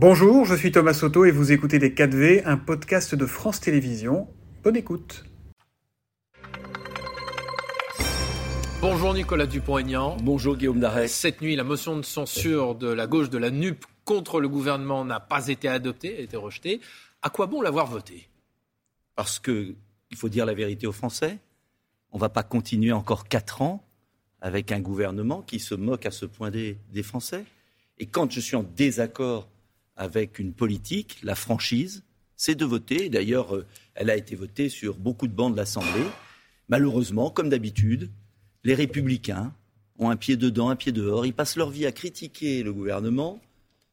Bonjour, je suis Thomas Soto et vous écoutez Les 4V, un podcast de France Télévisions. Bonne écoute. Bonjour Nicolas Dupont-Aignan. Bonjour Guillaume Darès. Cette nuit, la motion de censure de la gauche de la NUP contre le gouvernement n'a pas été adoptée, a été rejetée. À quoi bon l'avoir votée? Parce qu'il faut dire la vérité aux Français. On ne va pas continuer encore quatre ans avec un gouvernement qui se moque à ce point des, des Français. Et quand je suis en désaccord avec une politique, la franchise, c'est de voter. D'ailleurs, euh, elle a été votée sur beaucoup de bancs de l'Assemblée. Malheureusement, comme d'habitude, les républicains ont un pied dedans, un pied dehors. Ils passent leur vie à critiquer le gouvernement,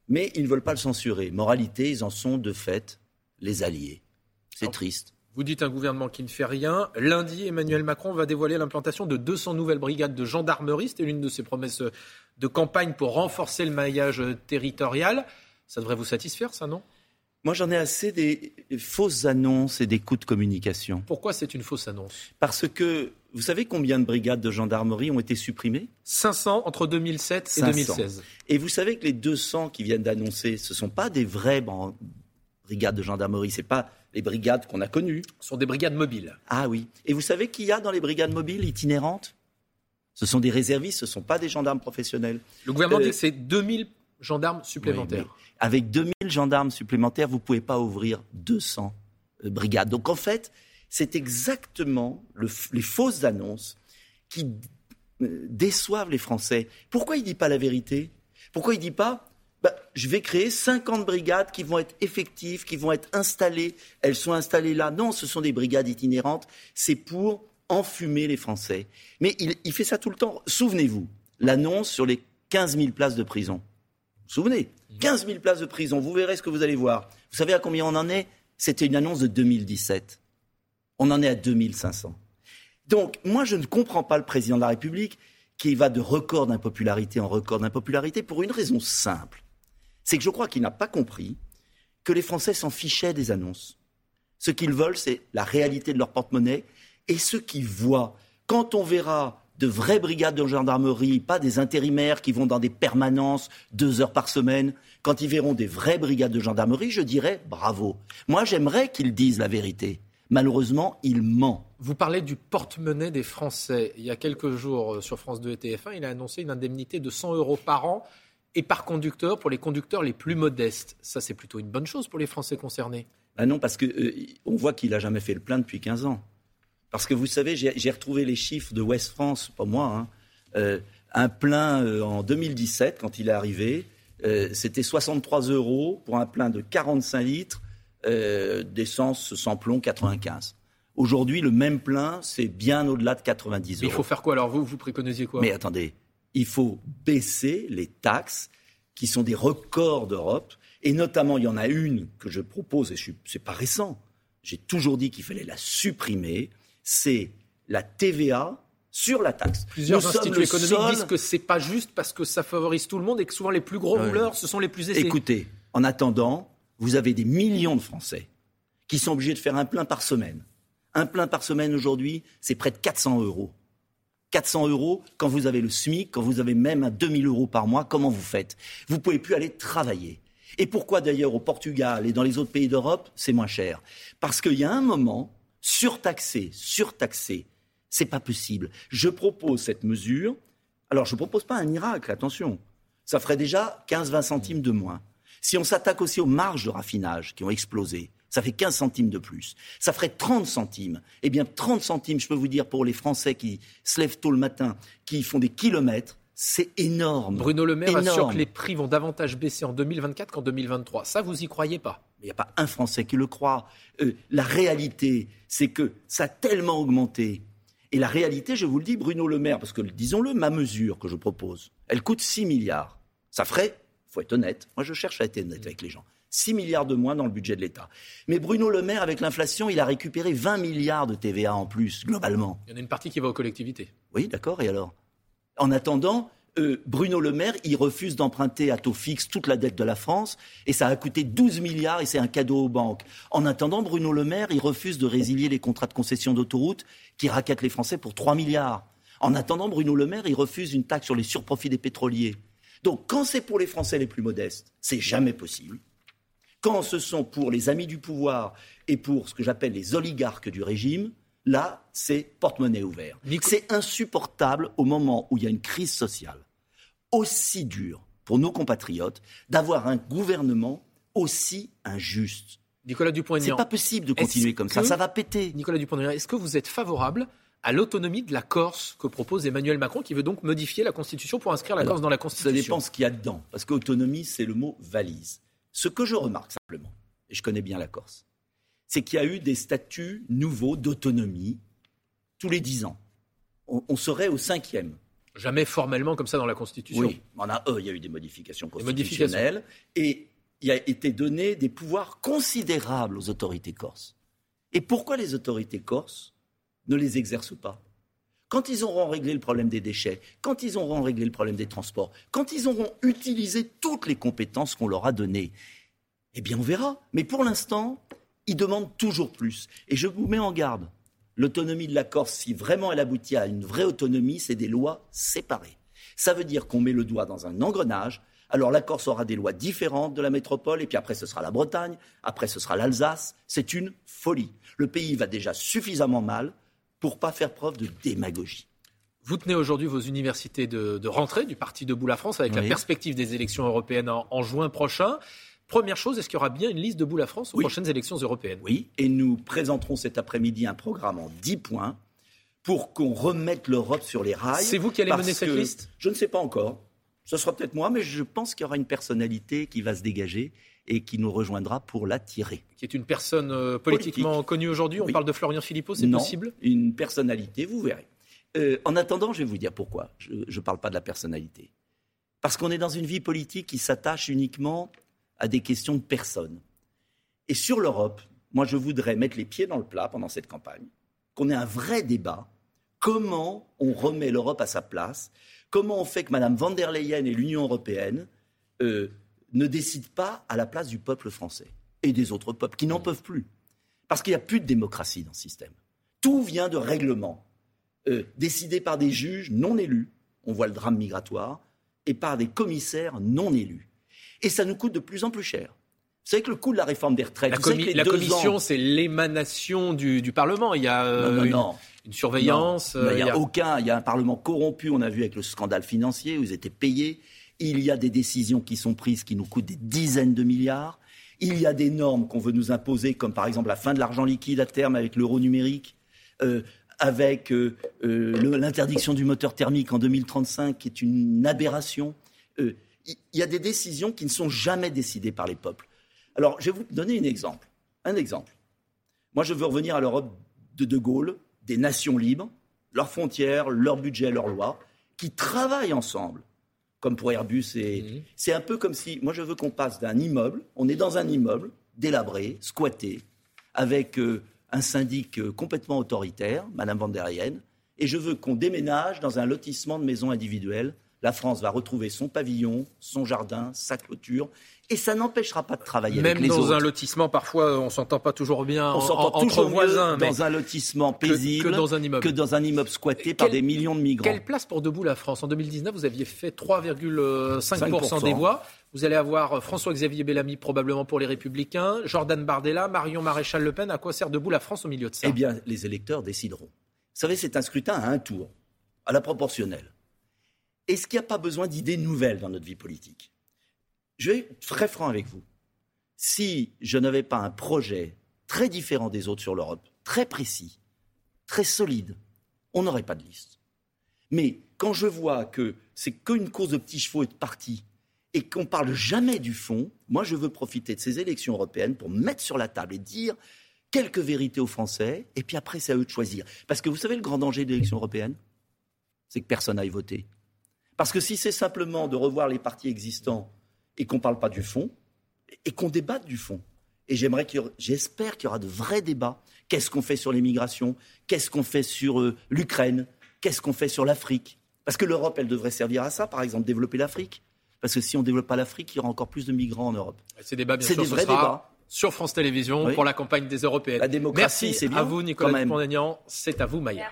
mais ils ne veulent pas le censurer. Moralité, ils en sont de fait les alliés. C'est triste. Vous dites un gouvernement qui ne fait rien. Lundi, Emmanuel Macron va dévoiler l'implantation de 200 nouvelles brigades de gendarmerie. C'était l'une de ses promesses de campagne pour renforcer le maillage territorial. Ça devrait vous satisfaire, ça, non? Moi, j'en ai assez des fausses annonces et des coups de communication. Pourquoi c'est une fausse annonce? Parce que vous savez combien de brigades de gendarmerie ont été supprimées? 500 entre 2007 et 2016. Et vous savez que les 200 qui viennent d'annoncer, ce ne sont pas des vraies brigades de gendarmerie, ce pas les brigades qu'on a connues. Ce sont des brigades mobiles. Ah oui. Et vous savez qu'il y a dans les brigades mobiles itinérantes? Ce sont des réservistes, ce ne sont pas des gendarmes professionnels. Le gouvernement dit euh, que c'est 2000 gendarmes supplémentaires. avec 2000 gendarmes supplémentaires, vous ne pouvez pas ouvrir 200 euh, brigades. Donc en fait, c'est exactement les fausses annonces qui euh, déçoivent les Français. Pourquoi il ne dit pas la vérité? Pourquoi il ne dit pas bah, je vais créer 50 brigades qui vont être effectives, qui vont être installées. Elles sont installées là. Non, ce sont des brigades itinérantes. C'est pour enfumer les Français. Mais il, il fait ça tout le temps. Souvenez-vous, l'annonce sur les 15 000 places de prison. Vous souvenez 15 000 places de prison, vous verrez ce que vous allez voir. Vous savez à combien on en est? C'était une annonce de 2017. On en est à 2500. Donc, moi, je ne comprends pas le président de la République qui va de record d'impopularité en record d'impopularité pour une raison simple. C'est que je crois qu'il n'a pas compris que les Français s'en fichaient des annonces. Ce qu'ils veulent, c'est la réalité de leur porte-monnaie. Et ce qu'ils voient, quand on verra de vraies brigades de gendarmerie, pas des intérimaires qui vont dans des permanences deux heures par semaine. Quand ils verront des vraies brigades de gendarmerie, je dirais bravo. Moi, j'aimerais qu'ils disent la vérité. Malheureusement, il ment. Vous parlez du porte-monnaie des Français. Il y a quelques jours, euh, sur France 2 et TF1, il a annoncé une indemnité de 100 euros par an et par conducteur pour les conducteurs les plus modestes. Ça, c'est plutôt une bonne chose pour les Français concernés. Ben non, parce qu'on euh, voit qu'il n'a jamais fait le plein depuis 15 ans. Parce que vous savez, j'ai retrouvé les chiffres de West France, pas moi. Hein. Euh, un plein euh, en 2017, quand il est arrivé, euh, c'était 63 euros pour un plein de 45 litres d'essence sans plomb 95. Aujourd'hui, le même plein, c'est bien au-delà de 90 euros. il faut faire quoi alors? Vous, vous préconisez quoi? Mais attendez, il faut baisser les taxes qui sont des records d'Europe. Et notamment, il y en a une que je propose, et ce n'est pas récent. J'ai toujours dit qu'il fallait la supprimer c'est la TVA sur la taxe. Plusieurs instituts économiques disent que c'est pas juste parce que ça favorise tout le monde et que souvent les plus gros rouleurs, ce sont les plus aisés. Écoutez, en attendant, vous avez des millions de Français qui sont obligés de faire un plein par semaine. Un plein par semaine aujourd'hui, c'est près de 400 euros. 400 euros quand vous avez le SMIC, quand vous avez même un 2000 euros par mois, comment vous faites? Vous pouvez plus aller travailler. Et pourquoi d'ailleurs au Portugal et dans les autres pays d'Europe, c'est moins cher? Parce qu'il y a un moment, surtaxé, surtaxé. C'est pas possible. Je propose cette mesure. Alors, je ne propose pas un miracle, attention. Ça ferait déjà 15-20 centimes de moins. Si on s'attaque aussi aux marges de raffinage qui ont explosé, ça fait 15 centimes de plus. Ça ferait 30 centimes. Eh bien, 30 centimes, je peux vous dire, pour les Français qui se lèvent tôt le matin, qui font des kilomètres, c'est énorme. Bruno Le Maire assure que les prix vont davantage baisser en 2024 qu'en 2023. Ça, vous y croyez pas? Il n'y a pas un Français qui le croit. Euh, la réalité, c'est que ça a tellement augmenté. Et la réalité, je vous le dis, Bruno Le Maire, parce que disons-le, ma mesure que je propose, elle coûte 6 milliards. Ça ferait, il faut être honnête, moi je cherche à être honnête avec les gens, 6 milliards de moins dans le budget de l'État. Mais Bruno Le Maire, avec l'inflation, il a récupéré 20 milliards de TVA en plus, globalement. Il y en a une partie qui va aux collectivités. Oui, d'accord, et alors? En attendant, euh, Bruno Le Maire, il refuse d'emprunter à taux fixe toute la dette de la France et ça a coûté 12 milliards et c'est un cadeau aux banques. En attendant, Bruno Le Maire, il refuse de résilier les contrats de concession d'autoroute qui raquettent les Français pour 3 milliards. En attendant, Bruno Le Maire, il refuse une taxe sur les surprofits des pétroliers. Donc, quand c'est pour les Français les plus modestes, c'est jamais possible. Quand ce sont pour les amis du pouvoir et pour ce que j'appelle les oligarques du régime, là, c'est porte-monnaie ouvert. C'est insupportable au moment où il y a une crise sociale aussi dure pour nos compatriotes d'avoir un gouvernement aussi injuste. Nicolas Dupont-Aignan. C'est pas possible de continuer comme ça, ça va péter. Nicolas Dupont-Aignan, est-ce que vous êtes favorable à l'autonomie de la Corse que propose Emmanuel Macron, qui veut donc modifier la Constitution pour inscrire la Corse dans la Constitution. Ça dépend ce qu'il y a dedans, parce qu'autonomie, c'est le mot valise. Ce que je remarque simplement, et je connais bien la Corse, c'est qu'il y a eu des statuts nouveaux d'autonomie tous les dix ans. On, serait au cinquième. Jamais formellement comme ça dans la Constitution. Oui, on a, euh, il y a eu des modifications constitutionnelles. et il a été donné des pouvoirs considérables aux autorités corses. Et pourquoi les autorités corses ne les exercent pas? Quand ils auront réglé le problème des déchets, quand ils auront réglé le problème des transports, quand ils auront utilisé toutes les compétences qu'on leur a données, eh bien on verra. Mais pour l'instant, ils demandent toujours plus. Et je vous mets en garde. L'autonomie de la Corse, si vraiment elle aboutit à une vraie autonomie, c'est des lois séparées. Ça veut dire qu'on met le doigt dans un engrenage. Alors la Corse aura des lois différentes de la métropole, et puis après ce sera la Bretagne, après ce sera l'Alsace. C'est une folie. Le pays va déjà suffisamment mal pour pas faire preuve de démagogie. Vous tenez aujourd'hui vos universités de, rentrée du Parti Debout la France avec la perspective des élections européennes en, juin prochain. Première chose, est-ce qu'il y aura bien une liste Debout la France aux prochaines élections européennes? Oui, et nous présenterons cet après-midi un programme en 10 points pour qu'on remette l'Europe sur les rails. C'est vous qui allez mener cette liste? Je ne sais pas encore. Ce sera peut-être moi, mais je pense qu'il y aura une personnalité qui va se dégager et qui nous rejoindra pour la tirer. Qui est une personne euh, politiquement connue aujourd'hui? On parle de Florian Philippot, c'est possible? Une personnalité, vous verrez. Euh, en attendant, je vais vous dire pourquoi je ne parle pas de la personnalité. Parce qu'on est dans une vie politique qui s'attache uniquement à des questions de personnes. Et sur l'Europe, moi je voudrais mettre les pieds dans le plat pendant cette campagne, qu'on ait un vrai débat. Comment on remet l'Europe à sa place? Comment on fait que Mme van der Leyen et l'Union européenne euh, ne décide pas à la place du peuple français et des autres peuples qui n'en peuvent plus? Parce qu'il n'y a plus de démocratie dans ce système. Tout vient de règlements euh, décidés par des juges non élus, on voit le drame migratoire, et par des commissaires non élus. Et ça nous coûte de plus en plus cher. Vous savez que le coût de la réforme des retraites. La, commission, c'est l'émanation du, Parlement. Il y a euh, Une, surveillance. il n'y a, aucun. Il y a un Parlement corrompu. On a vu avec le scandale financier où ils étaient payés. Il y a des décisions qui sont prises qui nous coûtent des dizaines de milliards. Il y a des normes qu'on veut nous imposer, comme par exemple la fin de l'argent liquide à terme avec l'euro numérique, euh, avec euh, euh, l'interdiction du moteur thermique en 2035, qui est une aberration. Il y a des décisions qui ne sont jamais décidées par les peuples. Alors, je vais vous donner un exemple. Un exemple. Moi, je veux revenir à l'Europe de De Gaulle, des nations libres, leurs frontières, leurs budgets, leurs lois, qui travaillent ensemble comme pour Airbus. Et mhm. c'est un peu comme si, moi je veux qu'on passe d'un immeuble, on est dans un immeuble délabré, squatté, avec euh, un syndic euh, complètement autoritaire, Madame van der Leyen, et je veux qu'on déménage dans un lotissement de maisons individuelles. La France va retrouver son pavillon, son jardin, sa clôture, et ça n'empêchera pas de travailler Même avec les dans un lotissement, parfois, on s'entend pas toujours bien on en, entre voisins. Dans un lotissement paisible que, dans un immeuble, que dans un immeuble squatté par des millions de migrants. Quelle place pour Debout la France? En 2019, vous aviez fait 3,5% des voix. Vous allez avoir François-Xavier Bellamy probablement pour les Républicains, Jordan Bardella, Marion Maréchal Le Pen. À quoi sert Debout la France au milieu de ça? Eh bien, les électeurs décideront. Vous savez, c'est un scrutin à un tour, à la proportionnelle. Est-ce qu'il n'y a pas besoin d'idées nouvelles dans notre vie politique? Je vais être très franc avec vous. Si je n'avais pas un projet très différent des autres sur l'Europe, très précis, très solide, on n'aurait pas de liste. Mais quand je vois que c'est qu'une course de petits chevaux et de partis, et qu'on parle jamais du fond, moi je veux profiter de ces élections européennes pour mettre sur la table et dire quelques vérités aux Français, et puis après c'est à eux de choisir. Parce que vous savez le grand danger de l'élection européenne C'est que personne n'aille voter. Parce que si c'est simplement de revoir les partis existants et qu'on ne parle pas du fond et qu'on débatte du fond. Et j'aimerais j'espère qu'il y aura de vrais débats. Qu'est-ce qu'on fait sur l'immigration? Qu'est-ce qu'on fait sur euh, l'Ukraine? Qu'est-ce qu'on fait sur l'Afrique? Parce que l'Europe, elle devrait servir à ça, par exemple, développer l'Afrique. Parce que si on ne développe pas l'Afrique, il y aura encore plus de migrants en Europe. Ces débats, bien sûr, des vrais débats. Sur France Télévisions pour la campagne des Européennes. La démocratie, c'est bien. À vous, Nicolas dupont C'est à vous, Maya.